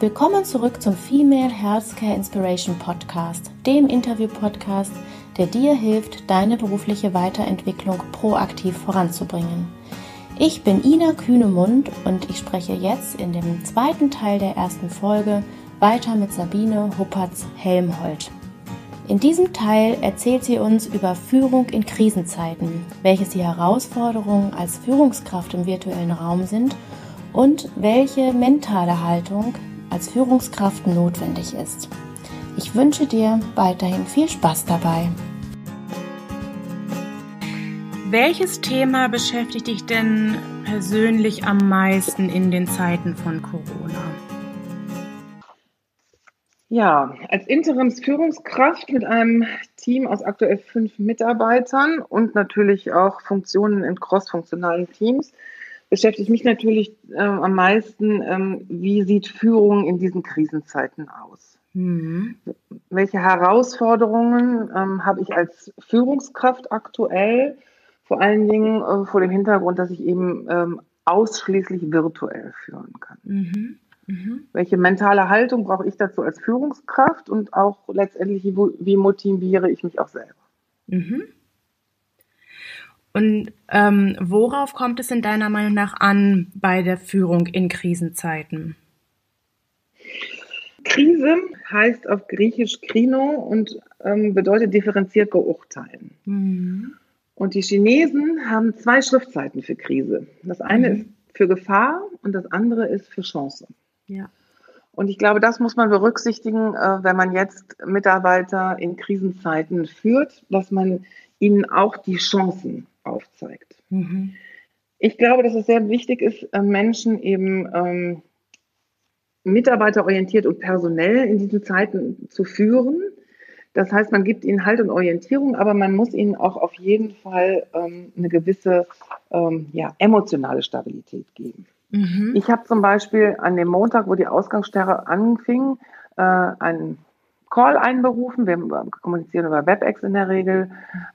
Willkommen zurück zum Female Healthcare Inspiration Podcast, dem Interview-Podcast, der dir hilft, deine berufliche Weiterentwicklung proaktiv voranzubringen. Ich bin Ina Kühnemund und ich spreche jetzt in dem zweiten Teil der ersten Folge weiter mit Sabine Huppertz-Helmholt. In diesem Teil erzählt sie uns über Führung in Krisenzeiten, welches die Herausforderungen als Führungskraft im virtuellen Raum sind und welche mentale Haltung als Führungskraft notwendig ist. Ich wünsche dir weiterhin viel Spaß dabei. Welches Thema beschäftigt dich denn persönlich am meisten in den Zeiten von Corona? Ja, als Interimsführungskraft mit einem Team aus aktuell fünf Mitarbeitern und natürlich auch Funktionen in crossfunktionalen Teams beschäftigt mich natürlich äh, am meisten, ähm, wie sieht Führung in diesen Krisenzeiten aus? Mhm. Welche Herausforderungen ähm, habe ich als Führungskraft aktuell? Vor allen Dingen äh, vor dem Hintergrund, dass ich eben ähm, ausschließlich virtuell führen kann. Mhm. Mhm. Welche mentale Haltung brauche ich dazu als Führungskraft und auch letztendlich, wie, wie motiviere ich mich auch selber? Und ähm, worauf kommt es in deiner Meinung nach an bei der Führung in Krisenzeiten? Krise heißt auf Griechisch Krino und ähm, bedeutet differenziert beurteilen. Mhm. Und die Chinesen haben zwei Schriftzeiten für Krise. Das eine mhm. ist für Gefahr und das andere ist für Chance. Ja. Und ich glaube, das muss man berücksichtigen, äh, wenn man jetzt Mitarbeiter in Krisenzeiten führt, dass man ihnen auch die Chancen aufzeigt. Mhm. Ich glaube, dass es sehr wichtig ist, äh, Menschen eben ähm, mitarbeiterorientiert und personell in diesen Zeiten zu führen. Das heißt, man gibt ihnen Halt und Orientierung, aber man muss ihnen auch auf jeden Fall ähm, eine gewisse ähm, ja, emotionale Stabilität geben. Mhm. Ich habe zum Beispiel an dem Montag, wo die Ausgangssperre anfing, äh, einen Call einberufen. Wir kommunizieren über WebEx in der Regel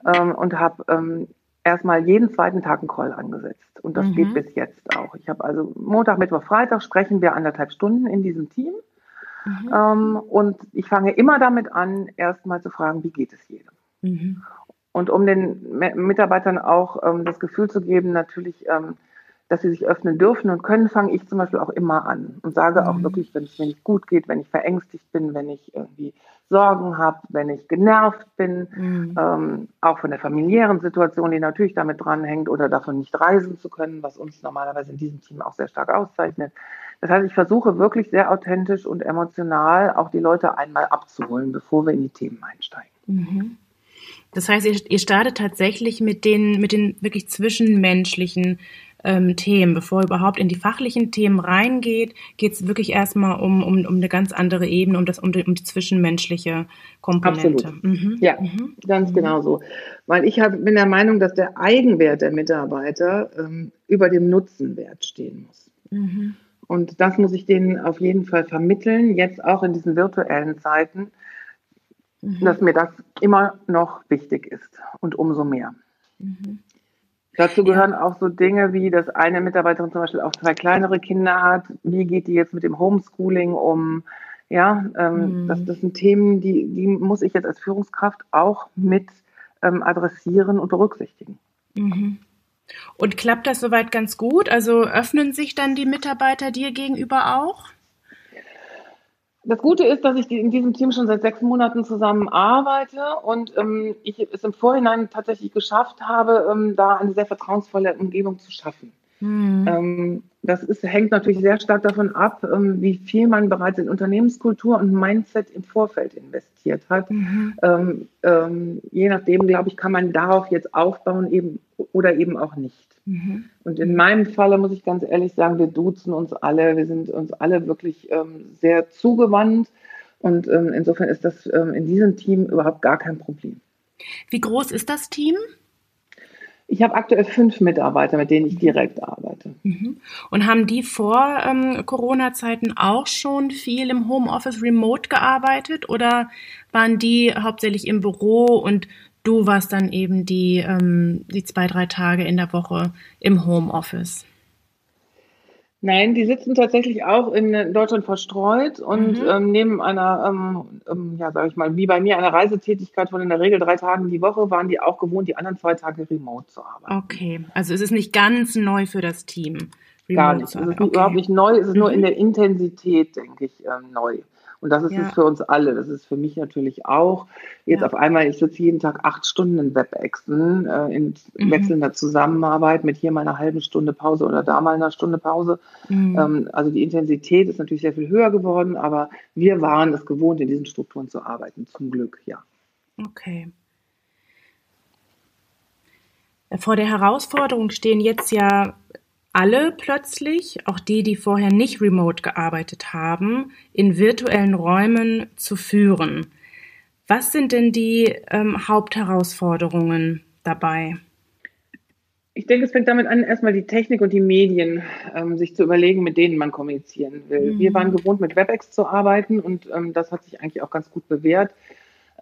ähm, und habe ähm, erstmal jeden zweiten Tag einen Call angesetzt. Und das mhm. geht bis jetzt auch. Ich habe also Montag, Mittwoch, Freitag sprechen wir anderthalb Stunden in diesem Team. Mhm. Ähm, und ich fange immer damit an, erstmal zu fragen, wie geht es jedem? Mhm. Und um den Mitarbeitern auch ähm, das Gefühl zu geben, natürlich, ähm, dass sie sich öffnen dürfen und können, fange ich zum Beispiel auch immer an und sage auch mhm. wirklich, wenn es mir nicht gut geht, wenn ich verängstigt bin, wenn ich irgendwie Sorgen habe, wenn ich genervt bin, mhm. ähm, auch von der familiären Situation, die natürlich damit dranhängt oder davon nicht reisen zu können, was uns normalerweise in diesem Team auch sehr stark auszeichnet. Das heißt, ich versuche wirklich sehr authentisch und emotional auch die Leute einmal abzuholen, bevor wir in die Themen einsteigen. Mhm. Das heißt, ihr, ihr startet tatsächlich mit den, mit den wirklich zwischenmenschlichen ähm, Themen. Bevor überhaupt in die fachlichen Themen reingeht, geht es wirklich erstmal um, um, um eine ganz andere Ebene, um, das, um, die, um die zwischenmenschliche Komponente. Absolut. Mhm. Ja, mhm. ganz mhm. genau so. Weil ich hab, bin der Meinung, dass der Eigenwert der Mitarbeiter ähm, über dem Nutzenwert stehen muss. Mhm. Und das muss ich denen auf jeden Fall vermitteln, jetzt auch in diesen virtuellen Zeiten, mhm. dass mir das immer noch wichtig ist und umso mehr. Mhm. Dazu gehören auch so Dinge wie, dass eine Mitarbeiterin zum Beispiel auch zwei kleinere Kinder hat. Wie geht die jetzt mit dem Homeschooling um? Ja, ähm, mhm. das, das sind Themen, die, die muss ich jetzt als Führungskraft auch mit ähm, adressieren und berücksichtigen. Mhm. Und klappt das soweit ganz gut? Also öffnen sich dann die Mitarbeiter dir gegenüber auch? Das Gute ist, dass ich in diesem Team schon seit sechs Monaten zusammen arbeite und ähm, ich es im Vorhinein tatsächlich geschafft habe, ähm, da eine sehr vertrauensvolle Umgebung zu schaffen. Mhm. Das ist, hängt natürlich sehr stark davon ab, ähm, wie viel man bereits in Unternehmenskultur und Mindset im Vorfeld investiert hat. Mhm. Ähm, ähm, je nachdem, glaube ich, kann man darauf jetzt aufbauen eben oder eben auch nicht. Mhm. Und in meinem Falle muss ich ganz ehrlich sagen, wir duzen uns alle, wir sind uns alle wirklich ähm, sehr zugewandt und ähm, insofern ist das in diesem Team überhaupt gar kein Problem. Wie groß ist das Team? Ich habe aktuell fünf Mitarbeiter, mit denen ich direkt arbeite. Mhm. Und haben die vor ähm, Corona-Zeiten auch schon viel im Homeoffice remote gearbeitet oder waren die hauptsächlich im Büro und Du warst dann eben die, ähm, die zwei, drei Tage in der Woche im Homeoffice. Nein, die sitzen tatsächlich auch in Deutschland verstreut und Mhm. ähm, neben einer, ähm, ähm, ja, sage ich mal, wie bei mir, einer Reisetätigkeit von in der Regel drei Tagen die Woche, waren die auch gewohnt, die anderen zwei Tage remote zu arbeiten. Okay, also es ist nicht ganz neu für das Team. Gar remote nicht. zu Es ist arbeiten. überhaupt nicht neu, es ist nur Mhm. in der Intensität, denke ich, ähm, neu. Und das ist Ja. es für uns alle. Das ist für mich natürlich auch. Jetzt Ja. auf einmal, ich sitze jeden Tag acht Stunden in WebExen, äh, in Mhm. wechselnder Zusammenarbeit mit hier mal einer halben Stunde Pause oder da mal einer Stunde Pause. Mhm. Ähm, also die Intensität ist natürlich sehr viel höher geworden, aber wir waren es gewohnt, in diesen Strukturen zu arbeiten, zum Glück, ja. Okay. Vor der Herausforderung stehen jetzt ja alle plötzlich, auch die, die vorher nicht remote gearbeitet haben, in virtuellen Räumen zu führen. Was sind denn die ähm, Hauptherausforderungen dabei? Ich denke, es fängt damit an, erstmal die Technik und die Medien ähm, sich zu überlegen, mit denen man kommunizieren will. Mhm. Wir waren gewohnt, mit WebEx zu arbeiten und ähm, das hat sich eigentlich auch ganz gut bewährt.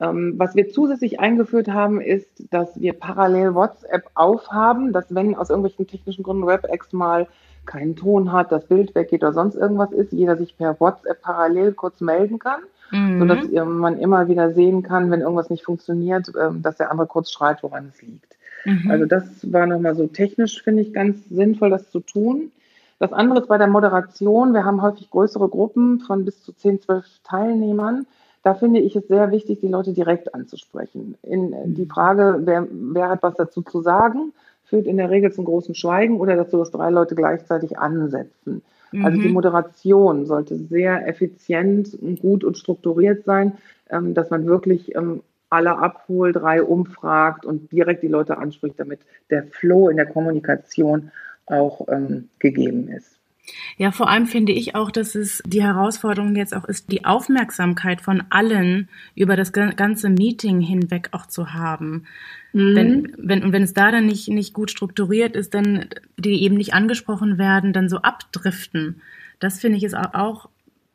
Ähm, was wir zusätzlich eingeführt haben, ist, dass wir parallel WhatsApp aufhaben, dass wenn aus irgendwelchen technischen Gründen WebEx mal keinen Ton hat, das Bild weggeht oder sonst irgendwas ist, jeder sich per WhatsApp parallel kurz melden kann, Mhm. sodass ähm, man immer wieder sehen kann, wenn irgendwas nicht funktioniert, ähm, dass der andere kurz schreit, woran es liegt. Mhm. Also das war nochmal so technisch, finde ich, ganz sinnvoll, das zu tun. Das andere ist bei der Moderation. Wir haben häufig größere Gruppen von bis zu 10, 12 Teilnehmern. Da finde ich es sehr wichtig, die Leute direkt anzusprechen. In die Frage, wer, wer hat was dazu zu sagen, führt in der Regel zum großen Schweigen oder dazu, dass drei Leute gleichzeitig ansetzen. Also die Mhm. Moderation sollte sehr effizient, gut und strukturiert sein, ähm, dass man wirklich ähm, alle abholt, drei umfragt und direkt die Leute anspricht, damit der Flow in der Kommunikation auch ähm, gegeben ist. Ja, vor allem finde ich auch, dass es die Herausforderung jetzt auch ist, die Aufmerksamkeit von allen über das ga- ganze Meeting hinweg auch zu haben. Mhm. Wenn, wenn, und wenn es da dann nicht, nicht gut strukturiert ist, dann, die eben nicht angesprochen werden, dann so abdriften. Das finde ich ist au- auch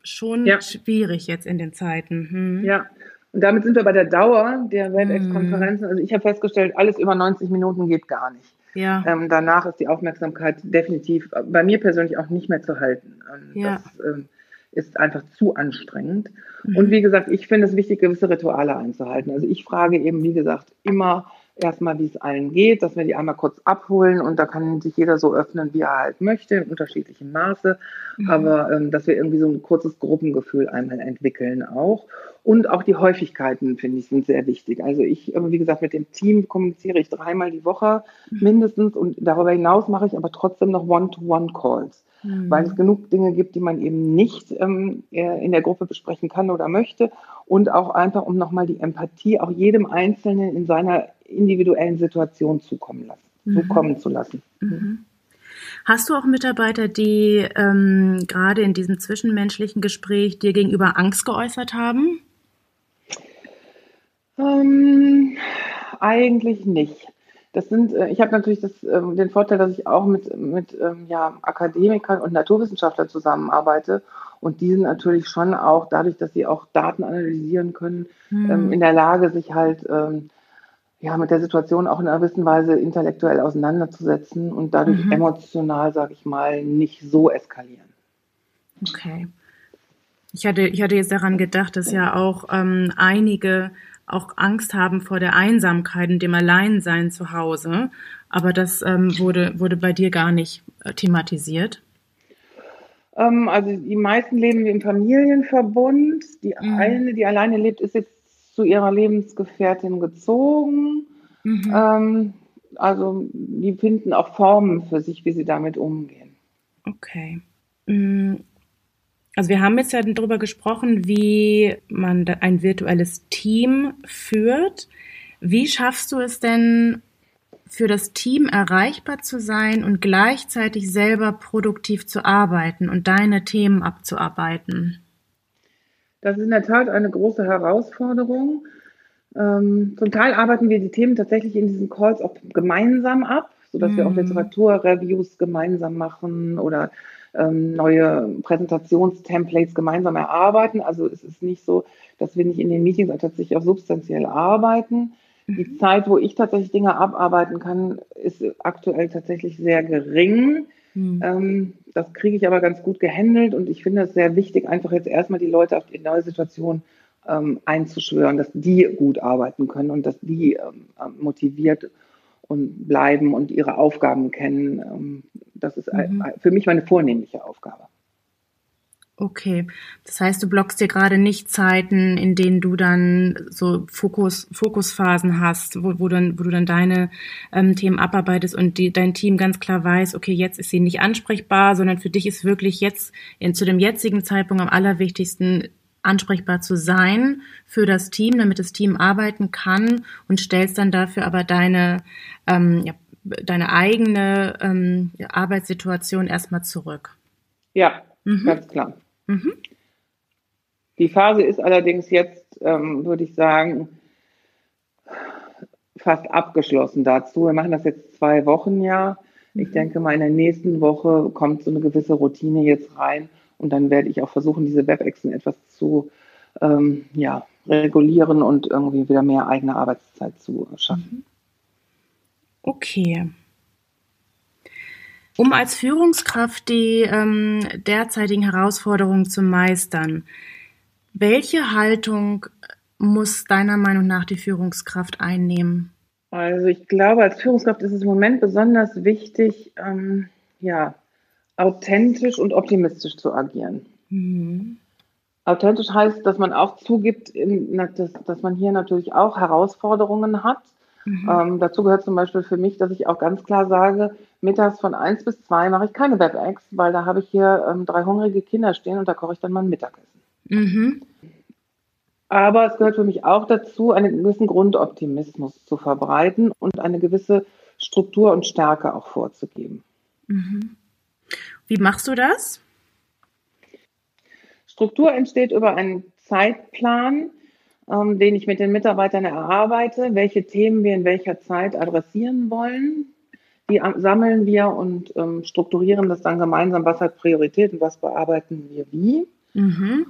schon Ja. schwierig jetzt in den Zeiten. Hm. Ja, und damit sind wir bei der Dauer der WebEx-Konferenzen. Also ich habe festgestellt, alles über 90 Minuten geht gar nicht. Ja. Ähm, danach ist die Aufmerksamkeit definitiv bei mir persönlich auch nicht mehr zu halten. Ähm, Ja. Das ähm, ist einfach zu anstrengend. Mhm. Und wie gesagt, ich finde es wichtig, gewisse Rituale einzuhalten. Also ich frage eben, wie gesagt, immer erstmal, wie es allen geht, dass wir die einmal kurz abholen und da kann sich jeder so öffnen, wie er halt möchte, in unterschiedlichem Maße. Mhm. Aber ähm, dass wir irgendwie so ein kurzes Gruppengefühl einmal entwickeln auch. Und auch die Häufigkeiten, finde ich, sind sehr wichtig. Also ich, äh, wie gesagt, mit dem Team kommuniziere ich dreimal die Woche mindestens und darüber hinaus mache ich aber trotzdem noch One-to-One-Calls, Mhm. weil es genug Dinge gibt, die man eben nicht ähm, äh, in der Gruppe besprechen kann oder möchte und auch einfach, um nochmal die Empathie auch jedem Einzelnen in seiner individuellen Situation zukommen lassen, Mhm. zukommen zu lassen. Mhm. Hast du auch Mitarbeiter, die ähm, gerade in diesem zwischenmenschlichen Gespräch dir gegenüber Angst geäußert haben? Ähm, eigentlich nicht. Das sind, äh, ich habe natürlich das, ähm, den Vorteil, dass ich auch mit, mit ähm, ja, Akademikern und Naturwissenschaftlern zusammenarbeite. Und die sind natürlich schon auch, dadurch, dass sie auch Daten analysieren können, Hm. in der Lage, sich halt ähm, ja, mit der Situation auch in einer gewissen Weise intellektuell auseinanderzusetzen und dadurch Mhm. emotional, sage ich mal, nicht so eskalieren. Okay. Ich hatte, ich hatte jetzt daran gedacht, dass ja auch ähm, einige auch Angst haben vor der Einsamkeit und dem Alleinsein zu Hause. Aber das ähm, wurde, wurde bei dir gar nicht äh, thematisiert. Ähm, also die meisten leben im Familienverbund. Die Mhm. eine, die alleine lebt, ist jetzt zu ihrer Lebensgefährtin gezogen. Mhm. Ähm, also die finden auch Formen für sich, wie sie damit umgehen. Okay. Mm, Also wir haben jetzt ja darüber gesprochen, wie man ein virtuelles Team führt. Wie schaffst du es denn, für das Team erreichbar zu sein und gleichzeitig selber produktiv zu arbeiten und deine Themen abzuarbeiten? Das ist in der Tat eine große Herausforderung. Ähm, zum Teil arbeiten wir die Themen tatsächlich in diesen Calls auch gemeinsam ab, sodass wir auch Mhm. Literaturreviews gemeinsam machen oder ähm, neue Präsentationstemplates gemeinsam erarbeiten. Also es ist nicht so, dass wir nicht in den Meetings tatsächlich auch substanziell arbeiten. Die Zeit, wo ich tatsächlich Dinge abarbeiten kann, ist aktuell tatsächlich sehr gering. Mhm. Das kriege ich aber ganz gut gehandelt und ich finde es sehr wichtig, einfach jetzt erstmal die Leute auf die neue Situation ähm, einzuschwören, dass die gut arbeiten können und dass die ähm, motiviert und bleiben und ihre Aufgaben kennen. Das ist mhm. für mich meine vornehmliche Aufgabe. Okay, das heißt, du blockst dir gerade nicht Zeiten, in denen du dann so Fokus, Fokusphasen hast, wo, wo, dann, wo du dann deine ähm, Themen abarbeitest und die, dein Team ganz klar weiß, okay, jetzt ist sie nicht ansprechbar, sondern für dich ist wirklich jetzt in, zu dem jetzigen Zeitpunkt am allerwichtigsten, ansprechbar zu sein für das Team, damit das Team arbeiten kann und stellst dann dafür aber deine, ähm, ja, deine eigene ähm, Arbeitssituation erstmal zurück. Ja, mhm. ganz klar. Mhm. Die Phase ist allerdings jetzt, ähm, würde ich sagen, fast abgeschlossen dazu. Wir machen das jetzt zwei Wochen ja. Ich mhm. denke mal, in der nächsten Woche kommt so eine gewisse Routine jetzt rein und dann werde ich auch versuchen, diese WebExen etwas zu ähm, ja, regulieren und irgendwie wieder mehr eigene Arbeitszeit zu schaffen. Mhm. Okay. Um als Führungskraft die ähm, derzeitigen Herausforderungen zu meistern, welche Haltung muss deiner Meinung nach die Führungskraft einnehmen? Also ich glaube, als Führungskraft ist es im Moment besonders wichtig, ähm, ja, authentisch und optimistisch zu agieren. Mhm. Authentisch heißt, dass man auch zugibt, dass, dass man hier natürlich auch Herausforderungen hat Mhm. Ähm, dazu gehört zum Beispiel für mich, dass ich auch ganz klar sage, mittags von 1 bis 2 mache ich keine WebEx, weil da habe ich hier ähm, drei hungrige Kinder stehen und da koche ich dann mein Mittagessen. Mhm. Aber es gehört für mich auch dazu, einen gewissen Grundoptimismus zu verbreiten und eine gewisse Struktur und Stärke auch vorzugeben. Mhm. Wie machst du das? Struktur entsteht über einen Zeitplan, ähm, den ich mit den Mitarbeitern erarbeite, welche Themen wir in welcher Zeit adressieren wollen. Die sammeln wir und ähm, strukturieren das dann gemeinsam, was hat Priorität und was bearbeiten wir wie. Mhm.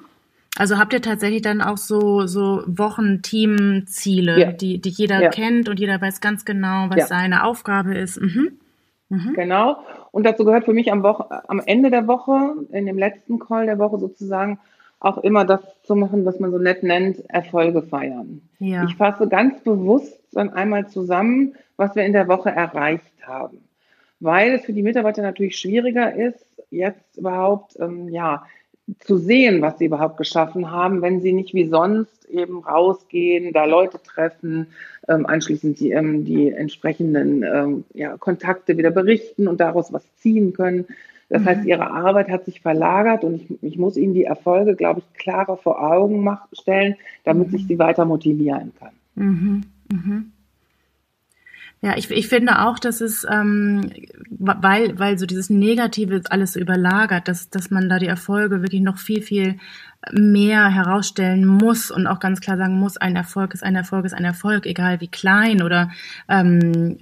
Also habt ihr tatsächlich dann auch so, so Wochenteamziele, ja. die, die jeder ja. kennt und jeder weiß ganz genau, was ja. seine Aufgabe ist. Mhm. Mhm. Genau. Und dazu gehört für mich am, Woche, am Ende der Woche, in dem letzten Call der Woche sozusagen, auch immer das zu machen, was man so nett nennt, Erfolge feiern. Ja. Ich fasse ganz bewusst dann einmal zusammen, was wir in der Woche erreicht haben. Weil es für die Mitarbeiter natürlich schwieriger ist, jetzt überhaupt, ähm, ja, zu sehen, was sie überhaupt geschaffen haben, wenn sie nicht wie sonst eben rausgehen, da Leute treffen, ähm, anschließend die, ähm, die entsprechenden ähm, ja, Kontakte wieder berichten und daraus was ziehen können. Das mhm. heißt, ihre Arbeit hat sich verlagert und ich, ich muss ihnen die Erfolge, glaube ich, klarer vor Augen mach, stellen, damit mhm. ich sie weiter motivieren kann. Mhm. Ja, ich, ich finde auch, dass es, ähm, weil, weil so dieses Negative alles so überlagert, dass, dass man da die Erfolge wirklich noch viel, viel mehr herausstellen muss und auch ganz klar sagen muss, ein Erfolg ist ein Erfolg ist ein Erfolg, egal wie klein oder, ähm,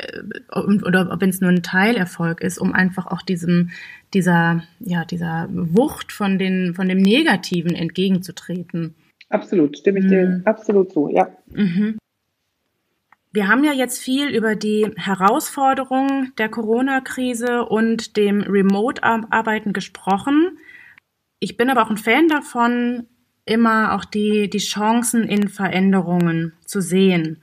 oder wenn es nur ein Teilerfolg ist, um einfach auch diesem, dieser, ja, dieser Wucht von, den, von dem Negativen entgegenzutreten. Absolut, stimme ich mhm. dir absolut zu, ja. Mhm. Wir haben ja jetzt viel über die Herausforderungen der Corona-Krise und dem Remote-Arbeiten gesprochen. Ich bin aber auch ein Fan davon, immer auch die, die Chancen in Veränderungen zu sehen.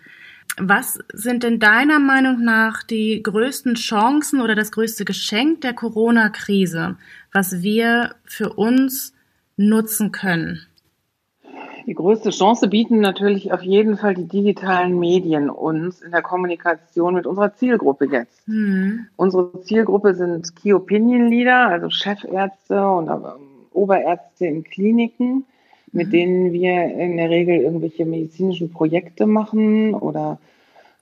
Was sind denn deiner Meinung nach die größten Chancen oder das größte Geschenk der Corona-Krise, was wir für uns nutzen können? Die größte Chance bieten natürlich auf jeden Fall die digitalen Medien uns in der Kommunikation mit unserer Zielgruppe jetzt. Mhm. Unsere Zielgruppe sind Key Opinion Leader, also Chefärzte und Oberärzte in Kliniken, mit mhm. denen wir in der Regel irgendwelche medizinischen Projekte machen oder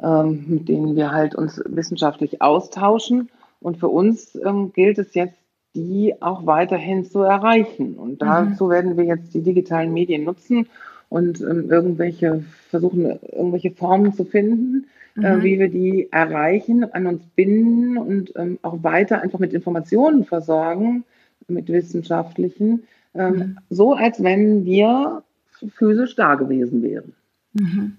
ähm, mit denen wir halt uns wissenschaftlich austauschen. Und für uns ähm, gilt es jetzt die auch weiterhin zu erreichen. Und dazu mhm. werden wir jetzt die digitalen Medien nutzen und ähm, irgendwelche versuchen, irgendwelche Formen zu finden, äh, mhm. äh, wie wir die erreichen, an uns binden und ähm, auch weiter einfach mit Informationen versorgen, mit wissenschaftlichen, ähm, mhm. so als wenn wir physisch da gewesen wären. Mhm.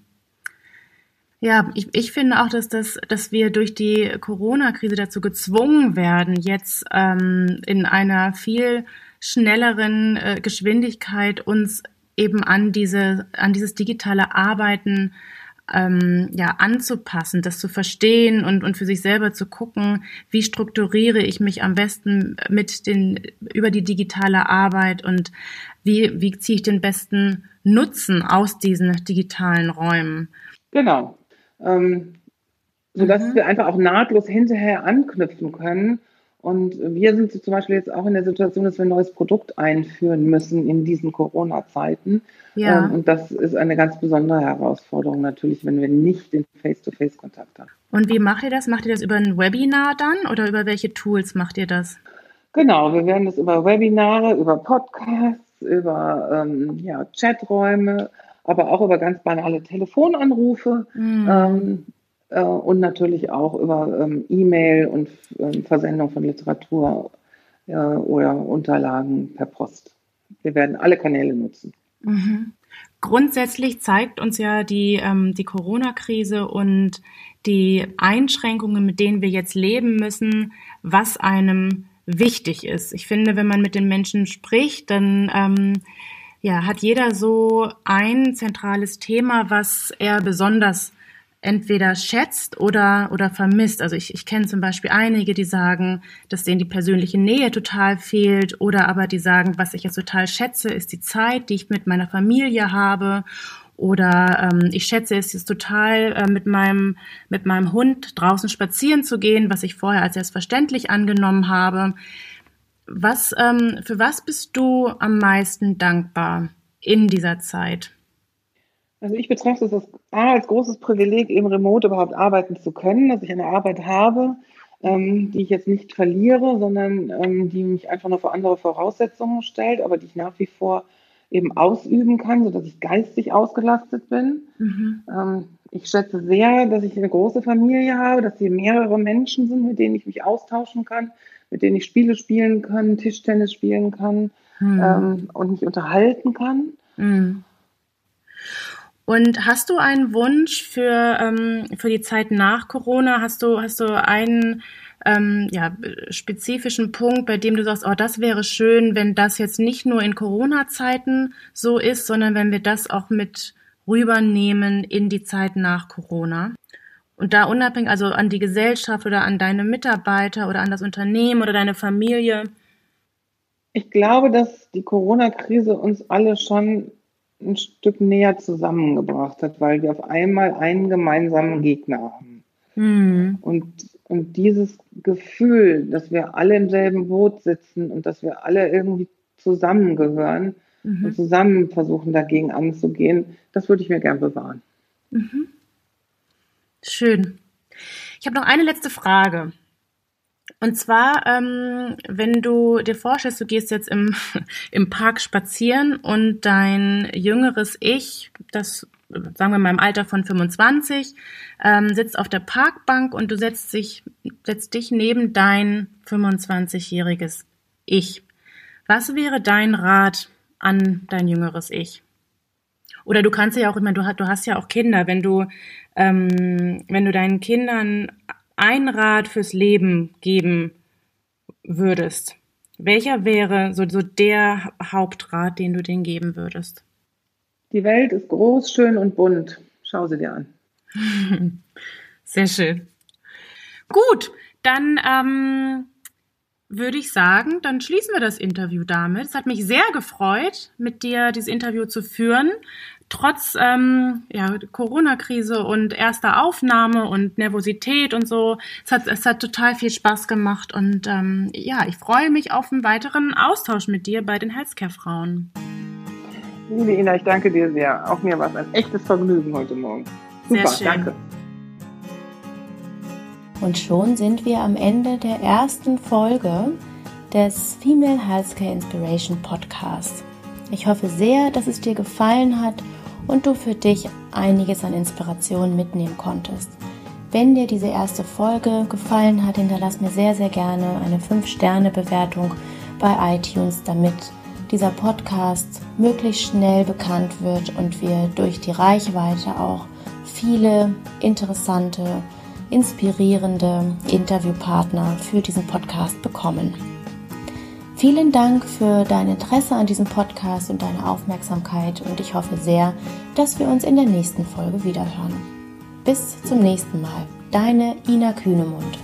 Ja, ich, ich finde auch, dass, das, dass wir durch die Corona-Krise dazu gezwungen werden, jetzt ähm, in einer viel schnelleren äh, Geschwindigkeit uns eben an diese an dieses digitale Arbeiten ähm, ja anzupassen, das zu verstehen und und für sich selber zu gucken, wie strukturiere ich mich am besten mit den über die digitale Arbeit und wie wie ziehe ich den besten Nutzen aus diesen digitalen Räumen. Genau ähm, sodass mhm. wir einfach auch nahtlos hinterher anknüpfen können. Und wir sind zum Beispiel jetzt auch in der Situation, dass wir ein neues Produkt einführen müssen in diesen Corona-Zeiten. Ja. Ähm, und das ist eine ganz besondere Herausforderung natürlich, wenn wir nicht den Face-to-Face-Kontakt haben. Und wie macht ihr das? Macht ihr das über ein Webinar dann oder über welche Tools macht ihr das? Genau, wir werden das über Webinare, über Podcasts, über ähm, ja, Chaträume, aber auch über ganz banale Telefonanrufe mhm. ähm, äh, und natürlich auch über ähm, E-Mail und ähm, Versendung von Literatur äh, oder Unterlagen per Post. Wir werden alle Kanäle nutzen. Mhm. Grundsätzlich zeigt uns ja die, ähm, die Corona-Krise und die Einschränkungen, mit denen wir jetzt leben müssen, was einem wichtig ist. Ich finde, wenn man mit den Menschen spricht, dann ähm, ja, hat jeder so ein zentrales Thema, was er besonders entweder schätzt oder, oder vermisst. Also ich, ich kenne zum Beispiel einige, die sagen, dass denen die persönliche Nähe total fehlt oder aber die sagen, was ich jetzt total schätze, ist die Zeit, die ich mit meiner Familie habe oder ähm, ich schätze es jetzt total, äh, mit, meinem, mit meinem Hund draußen spazieren zu gehen, was ich vorher als selbstverständlich angenommen habe. Was, ähm, für was bist du am meisten dankbar in dieser Zeit? Also ich betrachte es als, als großes Privileg, im Remote überhaupt arbeiten zu können, dass ich eine Arbeit habe, ähm, die ich jetzt nicht verliere, sondern ähm, die mich einfach nur vor andere Voraussetzungen stellt, aber die ich nach wie vor eben ausüben kann, sodass ich geistig ausgelastet bin. Mhm. Ähm, ich schätze sehr, dass ich eine große Familie habe, dass hier mehrere Menschen sind, mit denen ich mich austauschen kann, mit denen ich Spiele spielen kann, Tischtennis spielen kann hm. ähm, und mich unterhalten kann. Hm. Und hast du einen Wunsch für, ähm, für die Zeit nach Corona? Hast du, hast du einen ähm, ja, spezifischen Punkt, bei dem du sagst, oh, das wäre schön, wenn das jetzt nicht nur in Corona-Zeiten so ist, sondern wenn wir das auch mit rübernehmen in die Zeit nach Corona? Und da unabhängig, also an die Gesellschaft oder an deine Mitarbeiter oder an das Unternehmen oder deine Familie? Ich glaube, dass die Corona-Krise uns alle schon ein Stück näher zusammengebracht hat, weil wir auf einmal einen gemeinsamen Gegner haben. Mhm. Und, und dieses Gefühl, dass wir alle im selben Boot sitzen und dass wir alle irgendwie zusammengehören mhm. und zusammen versuchen, dagegen anzugehen, das würde ich mir gern bewahren. Mhm. Schön. Ich habe noch eine letzte Frage. Und zwar, ähm, wenn du dir vorstellst, du gehst jetzt im, im Park spazieren und dein jüngeres Ich, das sagen wir mal im Alter von 25, ähm, sitzt auf der Parkbank und du setzt, sich, setzt dich neben dein 25-jähriges Ich. Was wäre dein Rat an dein jüngeres Ich? Oder du kannst ja auch, ich meine, du, du hast ja auch Kinder, wenn du, ähm, wenn du deinen Kindern ein Rat fürs Leben geben würdest, welcher wäre so, so der Hauptrat, den du denen geben würdest? Die Welt ist groß, schön und bunt. Schau sie dir an. Sehr schön. Gut, dann ähm, würde ich sagen, dann schließen wir das Interview damit. Es hat mich sehr gefreut, mit dir dieses Interview zu führen. Trotz ähm, ja, Corona-Krise und erster Aufnahme und Nervosität und so. Es hat, es hat total viel Spaß gemacht und ähm, ja, ich freue mich auf einen weiteren Austausch mit dir bei den Healthcare-Frauen. Liebe Ina, ich danke dir sehr. Auch mir war es ein echtes Vergnügen heute Morgen. Super, sehr schön. danke. Und schon sind wir am Ende der ersten Folge des Female Healthcare Inspiration Podcast. Ich hoffe sehr, dass es dir gefallen hat und du für dich einiges an Inspiration mitnehmen konntest. Wenn dir diese erste Folge gefallen hat, hinterlass mir sehr, sehr gerne eine 5-Sterne-Bewertung bei iTunes, damit dieser Podcast möglichst schnell bekannt wird und wir durch die Reichweite auch viele interessante, inspirierende Interviewpartner für diesen Podcast bekommen. Vielen Dank für dein Interesse an diesem Podcast und deine Aufmerksamkeit und ich hoffe sehr, dass wir uns in der nächsten Folge wiederhören. Bis zum nächsten Mal. Deine Ina Kühnemund.